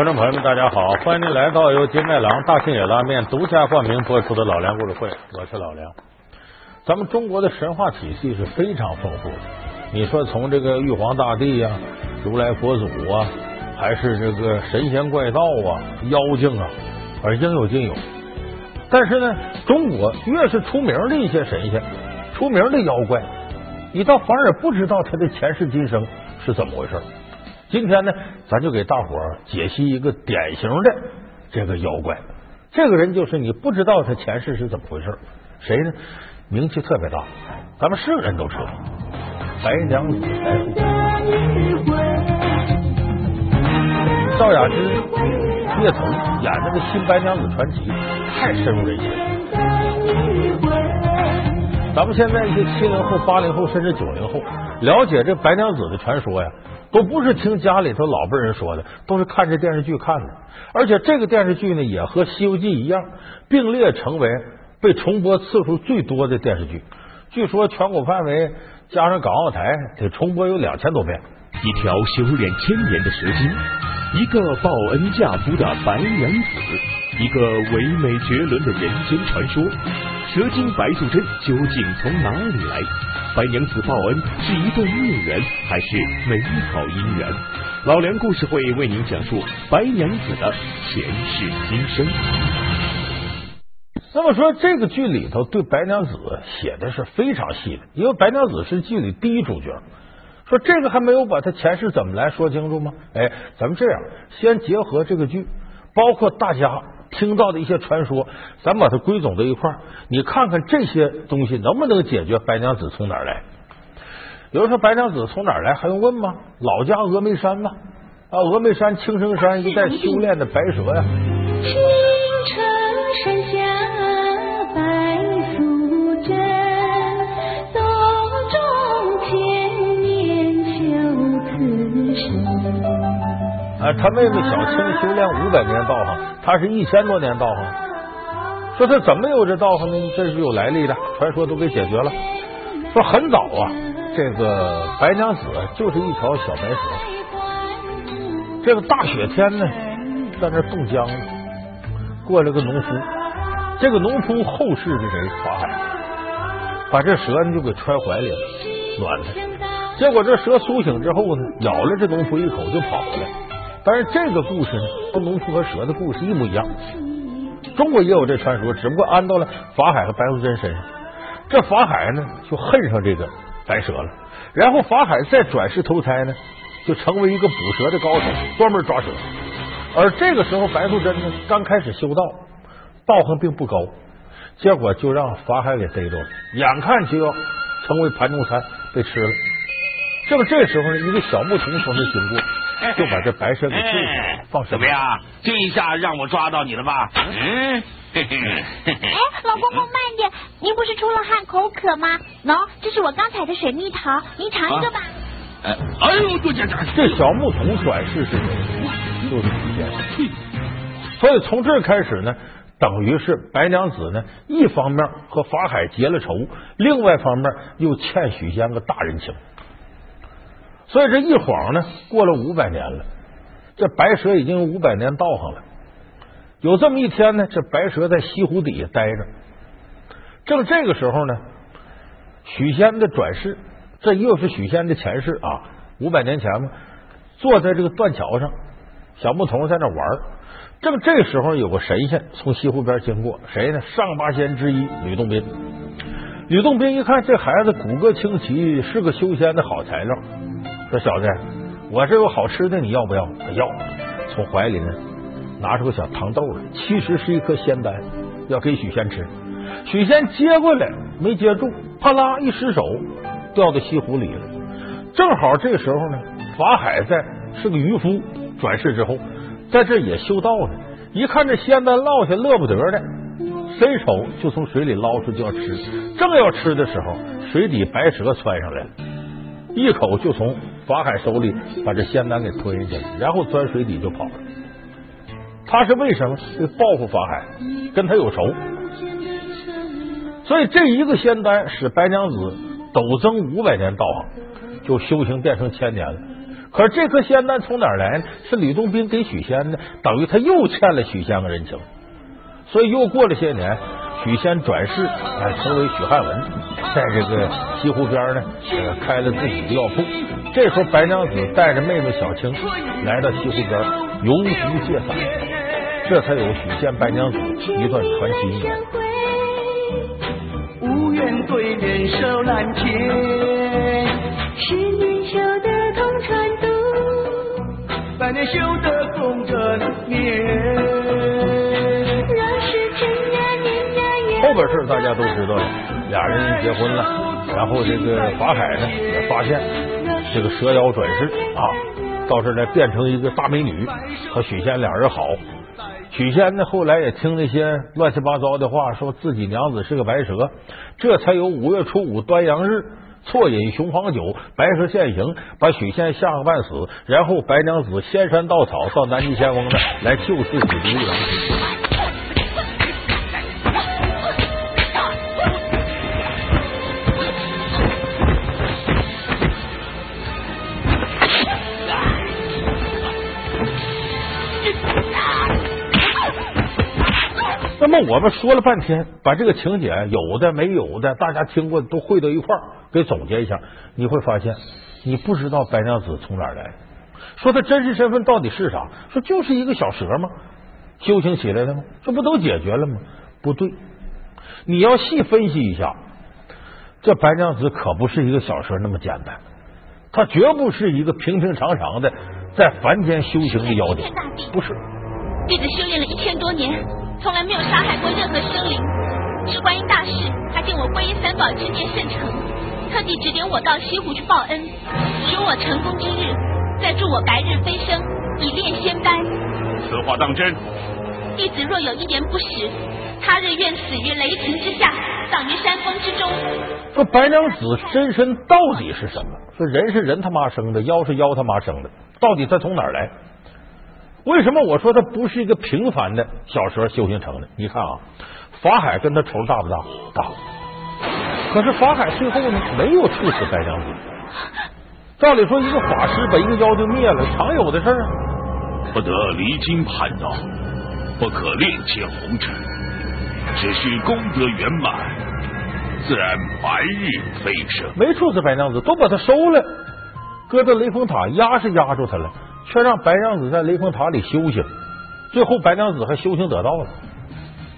观众朋友们，大家好！欢迎您来到由金麦郎大庆野拉面独家冠名播出的《老梁故事会》，我是老梁。咱们中国的神话体系是非常丰富的。你说从这个玉皇大帝呀、如来佛祖啊，还是这个神仙怪盗啊、妖精啊，而应有尽有。但是呢，中国越是出名的一些神仙、出名的妖怪，你倒反而不知道他的前世今生是怎么回事。今天呢，咱就给大伙儿解析一个典型的这个妖怪。这个人就是你不知道他前世是怎么回事，谁呢？名气特别大，咱们是人都知道，白娘子白素贞。赵雅芝、叶童演那个《新白娘子传奇》，太深入人心。咱们现在一些七零后、八零后甚至九零后了解这白娘子的传说呀。都不是听家里头老辈人说的，都是看这电视剧看的。而且这个电视剧呢，也和《西游记》一样，并列成为被重播次数最多的电视剧。据说全国范围加上港澳台，得重播有两千多遍。一条修炼千年的蛇精，一个报恩嫁夫的白娘子，一个唯美绝伦的人间传说。蛇精白素贞究竟从哪里来？白娘子报恩是一段孽缘还是美好姻缘？老梁故事会为您讲述白娘子的前世今生。那么说，这个剧里头对白娘子写的是非常细的，因为白娘子是剧里第一主角。说这个还没有把她前世怎么来说清楚吗？哎，咱们这样，先结合这个剧，包括大家听到的一些传说，咱把它归总到一块儿，你看看这些东西能不能解决白娘子从哪儿来？有人说白娘子从哪儿来，还用问吗？老家峨眉山嘛，啊，峨眉山青城山一带修炼的白蛇呀。青城山下啊，他妹妹小青修炼五百年道行，他是一千多年道行。说他怎么有这道行呢？这是有来历的，传说都给解决了。说很早啊，这个白娘子就是一条小白蛇。这个大雪天呢，在那冻僵了，过来个农夫，这个农夫后世是谁？法海，把这蛇呢就给揣怀里了，暖了。结果这蛇苏醒之后呢，咬了这农夫一口就跑了。但是这个故事呢，跟农夫和蛇的故事一模一样。中国也有这传说，只不过安到了法海和白素贞身上。这法海呢，就恨上这个白蛇了。然后法海再转世投胎呢，就成为一个捕蛇的高手，专门抓蛇。而这个时候，白素贞呢，刚开始修道，道行并不高，结果就让法海给逮着了，眼看就要成为盘中餐被吃了。正这时候呢，一个小牧童从这经过。就把这白蛇给救下来，放怎么样？这一下让我抓到你了吧？嗯，嘿嘿。哎，老公公慢点，您不是出了汗口渴吗？喏，这是我刚采的水蜜桃，您尝一个吧。哎，哎呦，这这这小牧童转世是谁？就是许仙。所以从这开始呢，等于是白娘子呢，一方面和法海结了仇，另外方面又欠许仙个大人情。所以这一晃呢，过了五百年了，这白蛇已经五百年道行了。有这么一天呢，这白蛇在西湖底下待着，正这个时候呢，许仙的转世，这又是许仙的前世啊。五百年前嘛，坐在这个断桥上，小牧童在那玩。正这时候，有个神仙从西湖边经过，谁呢？上八仙之一吕洞宾。吕洞宾一看这孩子骨骼清奇，是个修仙的好材料。说小子，我这有好吃的，你要不要？他要，从怀里呢拿出个小糖豆来，其实是一颗仙丹，要给许仙吃。许仙接过来没接住，啪啦一失手掉到西湖里了。正好这时候呢，法海在是个渔夫，转世之后在这也修道呢。一看这仙丹落下，乐不得的，伸手就从水里捞出就要吃。正要吃的时候，水底白蛇窜上来了，一口就从。法海手里把这仙丹给吞下去了，然后钻水底就跑了。他是为什么？为报复法海，跟他有仇。所以这一个仙丹使白娘子陡增五百年道行，就修行变成千年了。可是这颗仙丹从哪儿来呢？是吕洞宾给许仙的，等于他又欠了许仙个人情。所以又过了些年，许仙转世，哎，成为许汉文，在这个西湖边呢，呃，开了自己的药铺。这时候，白娘子带着妹妹小青来到西湖边游湖借伞，这才有许仙白娘子一段传奇姻缘。无缘对面手难牵，十年修得同船渡，百年修得共枕眠。后边事大家都知道了，俩人结婚了，然后这个法海呢也发现这个蛇妖转世啊，到这儿来变成一个大美女，和许仙俩人好。许仙呢后来也听那些乱七八糟的话，说自己娘子是个白蛇，这才有五月初五端阳日。错饮雄黄酒，白蛇现形，把许仙吓个半死，然后白娘子仙山稻草到南极仙翁那来救自己的未郎我们说了半天，把这个情节有的没有的，大家听过的都汇到一块儿，给总结一下，你会发现，你不知道白娘子从哪儿来，说她真实身份到底是啥？说就是一个小蛇吗？修行起来的吗？这不都解决了吗？不对，你要细分析一下，这白娘子可不是一个小蛇那么简单，她绝不是一个平平常常的在凡间修行的妖精，不是。弟子修炼了一千多年，从来没有杀害过任何生灵。是观音大士，他见我皈依三宝之念甚诚，特地指点我到西湖去报恩，许我成功之日，再助我白日飞升，以炼仙丹。此话当真？弟子若有一言不实，他日愿死于雷霆之下，葬于山峰之中。说白娘子真身到底是什么？说人是人他妈生的，妖是妖他妈生的，到底他从哪儿来？为什么我说他不是一个平凡的小蛇修行成的？你看啊，法海跟他仇大不大？大。可是法海最后呢，没有处死白娘子。照理说，一个法师把一个妖精灭了，常有的事儿啊。不得离经叛道，不可恋见红尘，只需功德圆满，自然白日飞升。没处死白娘子，都把他收了，搁到雷峰塔压是压住他了，却让白娘子在雷峰塔里修行。最后白娘子还修行得道了。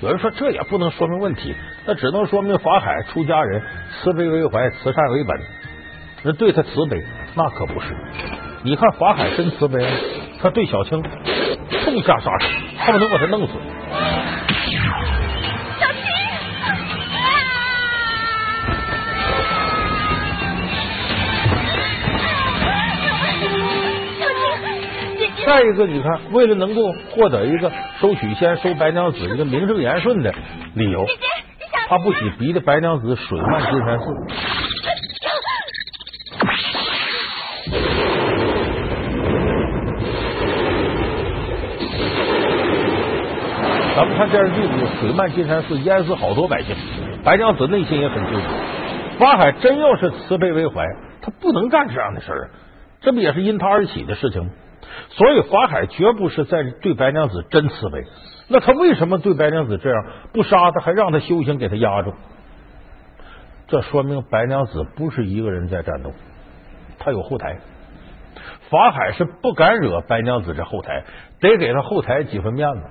有人说这也不能说明问题，那只能说明法海出家人慈悲为怀，慈善为本。那对他慈悲，那可不是。你看法海真慈悲，他对小青痛下杀手，恨不得把他弄死。再一个，你看，为了能够获得一个收许仙、收白娘子一个名正言顺的理由，他不惜逼着白娘子水漫金山寺。咱们看电视剧里，水漫金山寺淹死好多百姓，白娘子内心也很纠结。法海真要是慈悲为怀，他不能干这样的事儿啊，这不也是因他而起的事情吗？所以法海绝不是在对白娘子真慈悲。那他为什么对白娘子这样，不杀他，还让他修行，给他压住？这说明白娘子不是一个人在战斗，他有后台。法海是不敢惹白娘子这后台，得给他后台几分面子。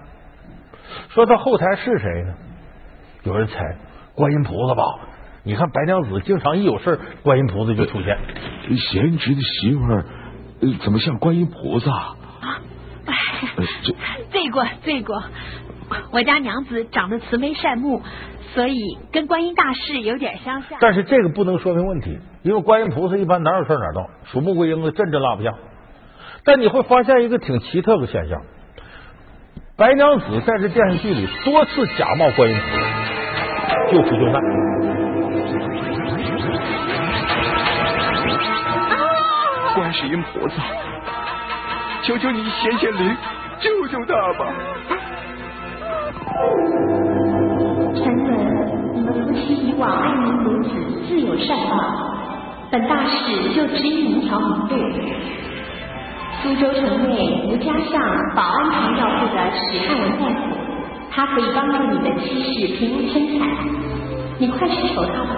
说他后台是谁呢？有人猜观音菩萨吧？你看白娘子经常一有事观音菩萨就出现。贤侄的媳妇儿、怎么像观音菩萨？呃这罪过罪过，我家娘子长得慈眉善目，所以跟观音大士有点相像。但是这个不能说明问题，因为观音菩萨一般哪有事哪到，属穆桂英的，阵阵拉不下。但你会发现一个挺奇特的现象，白娘子在这电视剧里多次假冒观音菩萨救苦救难。观世音菩萨，求求你显显灵，救救他吧！臣闻你们夫妻以往爱民如子，自有善报。本大使就指引一条明路。苏州城内吴家巷保安堂要户的史汉文大夫，他可以帮助你的妻室平安生产。你快去求他吧。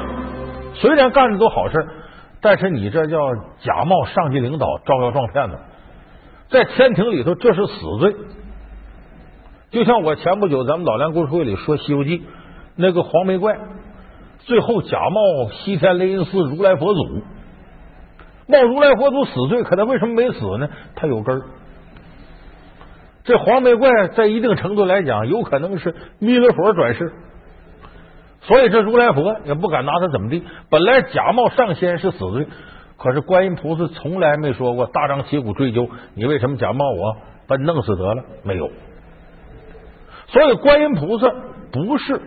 虽然干的都好事，但是你这叫假冒上级领导，招摇撞骗的，在天庭里头这是死罪。就像我前不久咱们老梁故事会里说《西游记》那个黄眉怪，最后假冒西天雷音寺如来佛祖，冒如来佛祖死罪，可他为什么没死呢？他有根儿。这黄眉怪在一定程度来讲，有可能是弥勒佛转世。所以这如来佛也不敢拿他怎么地。本来假冒上仙是死罪，可是观音菩萨从来没说过大张旗鼓追究你为什么假冒我，把你弄死得了没有。所以观音菩萨不是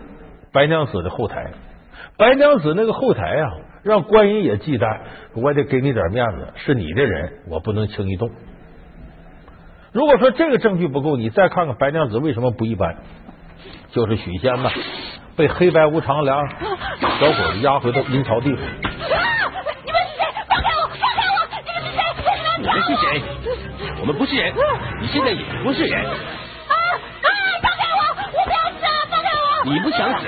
白娘子的后台，白娘子那个后台啊，让观音也忌惮，我得给你点面子，是你的人，我不能轻易动。如果说这个证据不够，你再看看白娘子为什么不一般，就是许仙嘛。被黑白无常俩小伙子押回到阴曹地府。你们是谁？放开我！放开我！你们是谁？你们是谁？我们不是人，你现在也不是人。啊啊！放开我！我不要死啊！放开我！你不想死？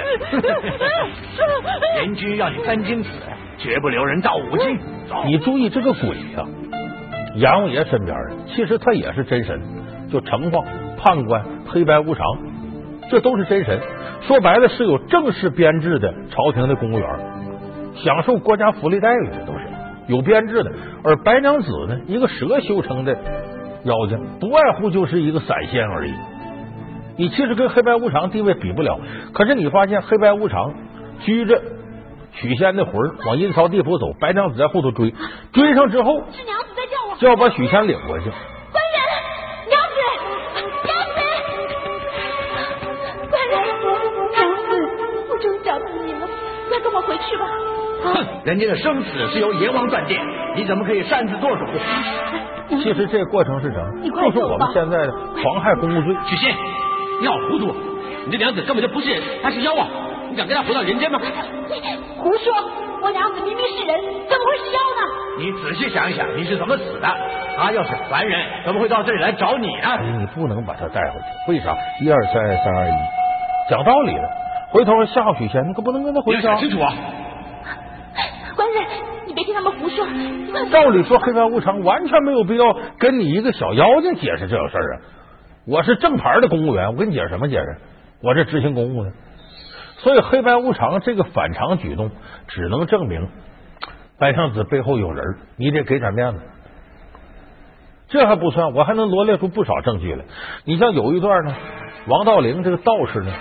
人君让你三金死，绝不留人到五金。你注意这个鬼呀，阎王爷身边的，其实他也是真神，就城隍、判官、黑白无常，这都是真神。说白了是有正式编制的朝廷的公务员，享受国家福利待遇的都是有编制的。而白娘子呢，一个蛇修成的妖精，不外乎就是一个散仙而已。你其实跟黑白无常地位比不了。可是你发现黑白无常拘着许仙的魂往阴曹地府走，白娘子在后头追，追上之后是娘子在叫我，就要把许仙领回去。哼，人家的生死是由阎王断定，你怎么可以擅自做主？其实这个过程是什么？就是我们现在的妨害公务罪。许仙，你好糊涂！你这娘子根本就不是人，她是妖啊！你敢跟她回到人间吗？你胡说！我娘子明明是人，怎么会是妖呢？你仔细想一想，你是怎么死的？她要是凡人，怎么会到这里来找你呢？你不能把她带回去，为啥？一二三，三二一，讲道理的。回头吓唬许仙，你可不能跟他回去。想清楚啊！官人，你别听他们胡说。照理说，黑白无常完全没有必要跟你一个小妖精解释这种事儿啊！我是正牌的公务员，我跟你解释什么解释？我这执行公务呢。所以，黑白无常这个反常举动，只能证明白娘子背后有人，你得给点面子。这还不算，我还能罗列出不少证据来。你像有一段呢，王道陵这个道士呢。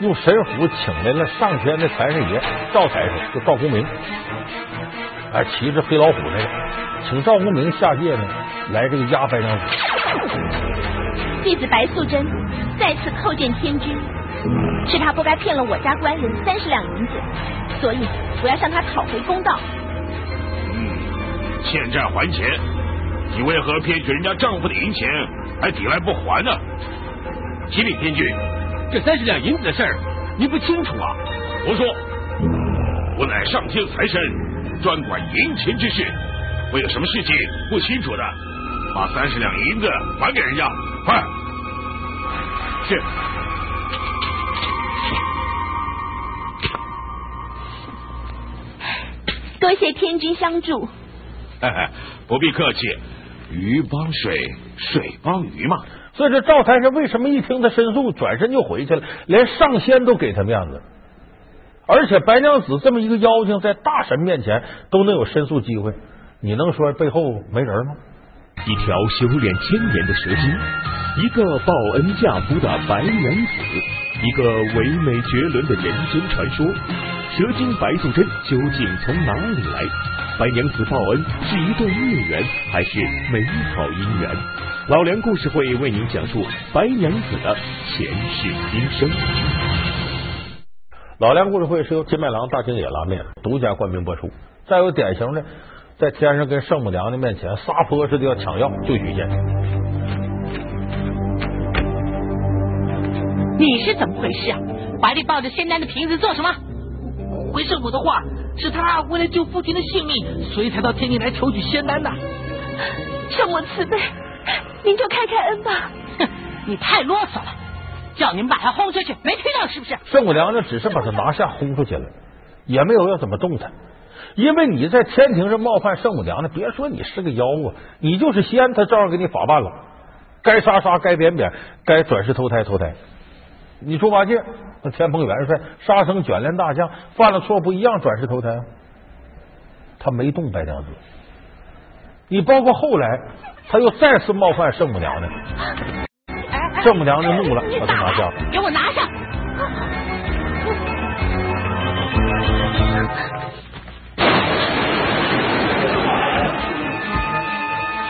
用神虎请来了上天的财神爷赵财神，就赵公明，哎，骑着黑老虎那个，请赵公明下界呢，来这个压白娘子。弟子白素贞再次叩见天君，是他不该骗了我家官人三十两银子，所以我要向他讨回公道。嗯，欠债还钱，你为何骗取人家丈夫的银钱，还抵赖不还呢？启禀天君。这三十两银子的事儿，你不清楚啊？胡说！我乃上天财神，专管银钱之事，我有什么事情不清楚的？把三十两银子还给人家，快！是。多谢天君相助。不必客气，鱼帮水，水帮鱼嘛。所以这赵太师为什么一听他申诉，转身就回去了？连上仙都给他面子，而且白娘子这么一个妖精，在大神面前都能有申诉机会，你能说背后没人吗？一条修炼千年的蛇精，一个报恩嫁夫的白娘子，一个唯美绝伦的人间传说，蛇精白素贞究竟从哪里来？白娘子报恩是一段孽缘，还是美好姻缘？老梁故事会为您讲述白娘子的前世今生。老梁故事会是由金麦郎大金野拉面独家冠名播出。再有典型的，在天上跟圣母娘娘面前撒泼似的要抢药救许仙。你是怎么回事啊？怀里抱着仙丹的瓶子做什么？回圣母的话，是他为了救父亲的性命，所以才到天庭来求取仙丹的。圣母慈悲。您就开开恩吧。哼，你太啰嗦了，叫你们把他轰出去，没听到是不是？圣母娘娘只是把他拿下轰出去了，也没有要怎么动他。因为你在天庭上冒犯圣母娘娘，别说你是个妖啊，你就是仙，他照样给你法办了。该杀杀，该贬贬，该转世投胎投胎。你猪八戒那天蓬元帅沙僧卷帘大将，犯了错不一样转世投胎？他没动白娘子。你包括后来他又再次冒犯圣母娘娘，圣母娘娘怒了，把他拿下，给我拿下！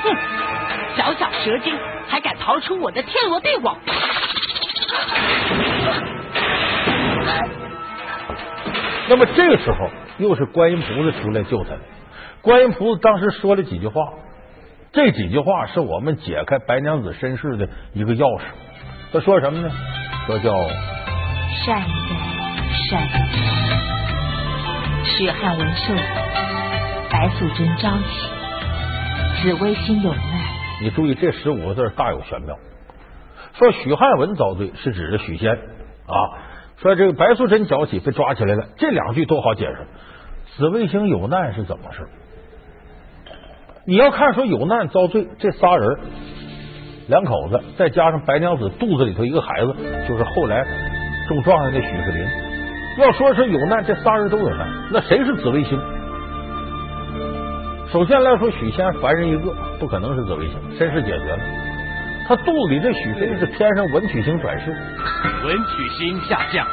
哼，小小蛇精还敢逃出我的天罗地网！那么这个时候，又是观音菩萨出来救他了。观音菩萨当时说了几句话，这几句话是我们解开白娘子身世的一个钥匙。他说什么呢？说叫善哉善哉，血汗文寿，白素贞朝起，紫微星有难。你注意这十五个字大有玄妙。说许汉文遭罪是指的许仙啊，说这个白素贞搅起被抓起来了，这两句都好解释。紫微星有难是怎么事？你要看说有难遭罪，这仨人两口子，再加上白娘子肚子里头一个孩子，就是后来中状元的许世林。要说是有难，这仨人都有难，那谁是紫微星？首先来说，许仙凡人一个，不可能是紫微星，身世解决了。他肚子里这许飞是天上文曲星转世，文曲星下降，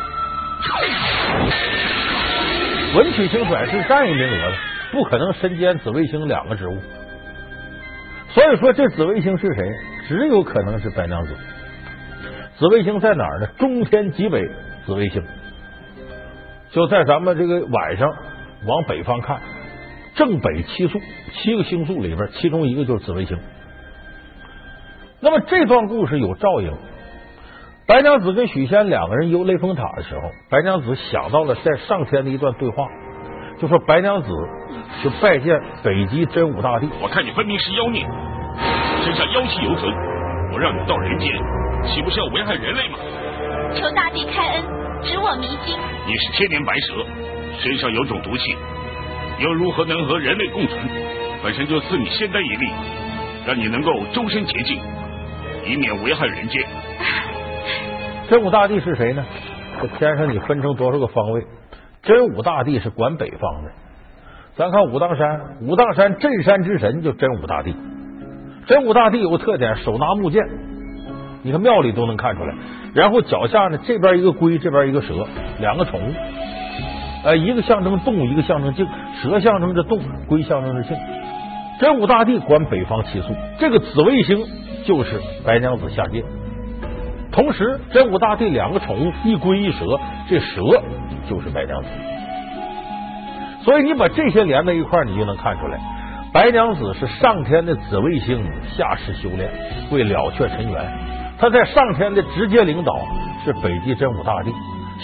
文曲星转世占一名额了，不可能身兼紫微星两个职务。所以说，这紫微星是谁？只有可能是白娘子。紫微星在哪儿呢？中天极北，紫微星就在咱们这个晚上往北方看，正北七宿，七个星宿里边，其中一个就是紫微星。那么这段故事有照应。白娘子跟许仙两个人游雷峰塔的时候，白娘子想到了在上天的一段对话，就说白娘子去拜见北极真武大帝。我看你分明是妖孽，身上妖气犹存，我让你到人间，岂不是要危害人类吗？求大帝开恩，指我迷津。你是千年白蛇，身上有种毒气，又如何能和人类共存？本身就赐你仙丹一粒，让你能够终身洁净。以免危害人间。真武大帝是谁呢？这天上你分成多少个方位？真武大帝是管北方的。咱看武当山，武当山镇山之神就真武大帝。真武大帝有个特点，手拿木剑，你看庙里都能看出来。然后脚下呢，这边一个龟，这边一个蛇，两个宠物。呃，一个象征动，一个象征静。蛇象征着动，龟象征着静。真武大帝管北方七宿，这个紫微星。就是白娘子下界，同时真武大帝两个宠物一龟一蛇，这蛇就是白娘子。所以你把这些连在一块你就能看出来，白娘子是上天的紫微星下世修炼，为了却尘缘。他在上天的直接领导是北极真武大帝，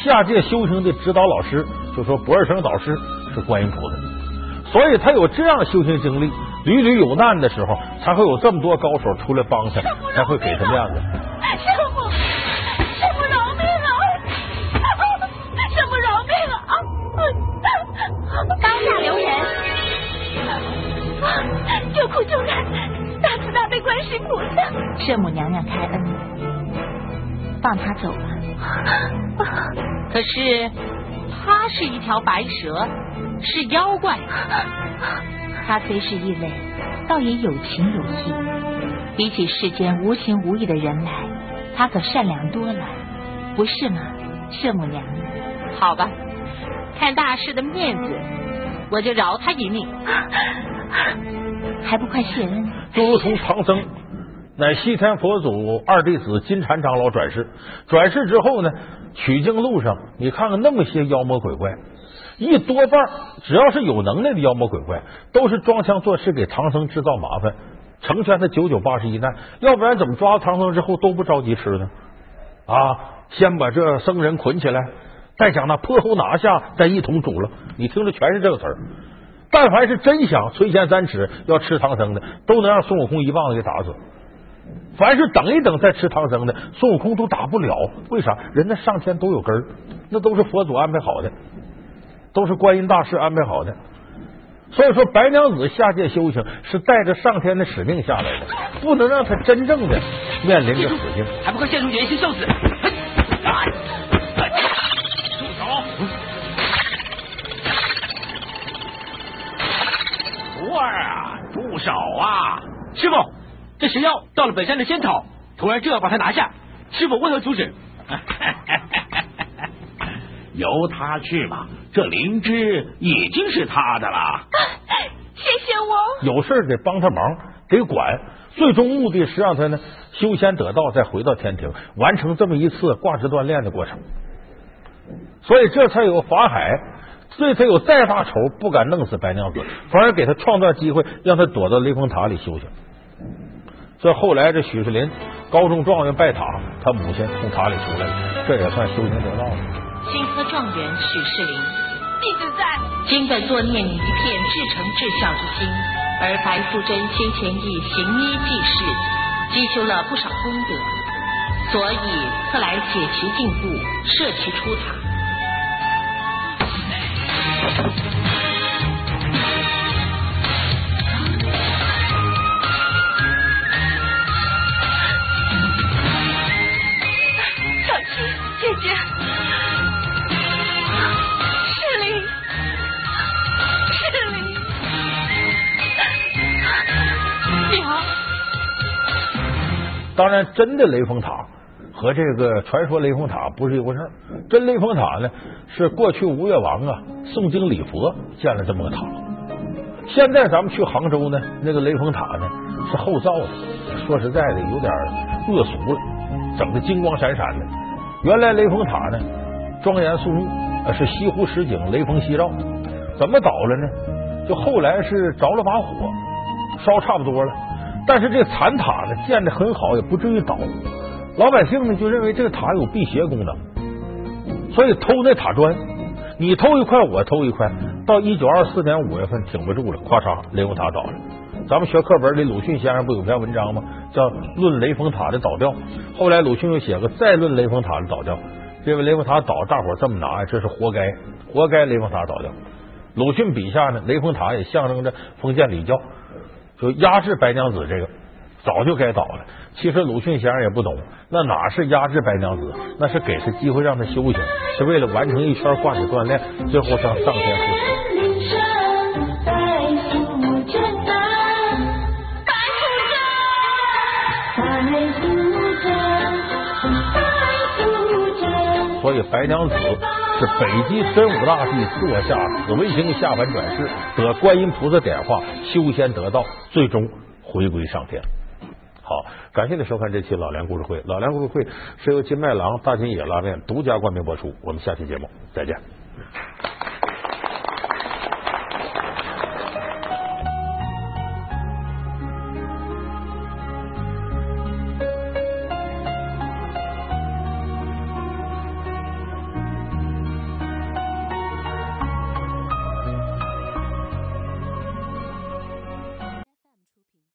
下界修行的指导老师就说博二生导师是观音菩萨。所以他有这样修行经历。屡屡有难的时候，才会有这么多高手出来帮他，才会给他面子。师傅，师傅饶命啊！师傅饶命啊！当下留人，救苦救难，大慈大悲观世菩萨，圣母娘娘开恩，放他走吧。可是他是一条白蛇，是妖怪。他虽是异类，倒也有情有义。比起世间无情无义的人来，他可善良多了，不是吗，圣母娘娘？好吧，看大师的面子，我就饶他一命。还不快谢恩？就如同唐僧，乃西天佛祖二弟子金蝉长老转世，转世之后呢，取经路上，你看看那么些妖魔鬼怪。一多半，只要是有能耐的妖魔鬼怪，都是装腔作势给唐僧制造麻烦，成全他九九八十一难。要不然怎么抓唐僧之后都不着急吃呢？啊，先把这僧人捆起来，再将那泼猴拿下，再一同煮了。你听着，全是这个词儿。但凡是真想垂涎三尺要吃唐僧的，都能让孙悟空一棒子给打死。凡是等一等再吃唐僧的，孙悟空都打不了。为啥？人家上天都有根，那都是佛祖安排好的，都是观音大士安排好的。所以说，白娘子下界修行是带着上天的使命下来的，不能让她真正的面临着死境。还不快现出原形受死！住手！徒儿啊，住手啊！师傅，这石妖到了本山的仙草，徒儿就要把它拿下。师傅为何阻止？由他去吧，这灵芝已经是他的了。谢谢我。有事得帮他忙，得管。最终目的是让他呢修仙得道，再回到天庭，完成这么一次挂职锻炼的过程。所以这才有法海，所以他有再大仇不敢弄死白娘子，反而给他创造机会，让他躲到雷峰塔里修行。所以后来这许世林高中状元拜塔，他母亲从塔里出来了，这也算修行得道了。新科状元许世林，弟子在。今本作念你一片至诚至孝之心，而白素贞先前亦行医济世，积修了不少功德，所以特来解其禁锢，摄其出塔。当然，真的雷峰塔和这个传说雷峰塔不是一回事儿。真雷峰塔呢，是过去吴越王啊诵经礼佛建了这么个塔。现在咱们去杭州呢，那个雷峰塔呢是后造的，说实在的有点恶俗了，整的金光闪闪的。原来雷峰塔呢庄严肃穆，是西湖十景，雷峰夕照。怎么倒了呢？就后来是着了把火，烧差不多了。但是这残塔呢建的很好，也不至于倒。老百姓呢就认为这个塔有辟邪功能，所以偷那塔砖，你偷一块，我偷一块。到一九二四年五月份挺不住了，咔嚓，雷峰塔倒了。咱们学课本里，鲁迅先生不有篇文章吗？叫《论雷峰塔的倒掉》。后来鲁迅又写个《再论雷峰塔的倒掉》，认为雷峰塔倒，大伙这么拿，这是活该，活该雷峰塔倒掉。鲁迅笔下呢，雷峰塔也象征着封建礼教，就压制白娘子这个早就该倒了。其实鲁迅先生也不懂，那哪是压制白娘子，那是给他机会让他修行，是为了完成一圈挂齿锻炼，最后上上天复死。所以白娘子是北极真武大帝座下紫微星下凡转世，得观音菩萨点化，修仙得道，最终回归上天。好，感谢您收看这期老梁故事会。老梁故事会是由金麦郎大金野拉面独家冠名播出。我们下期节目再见。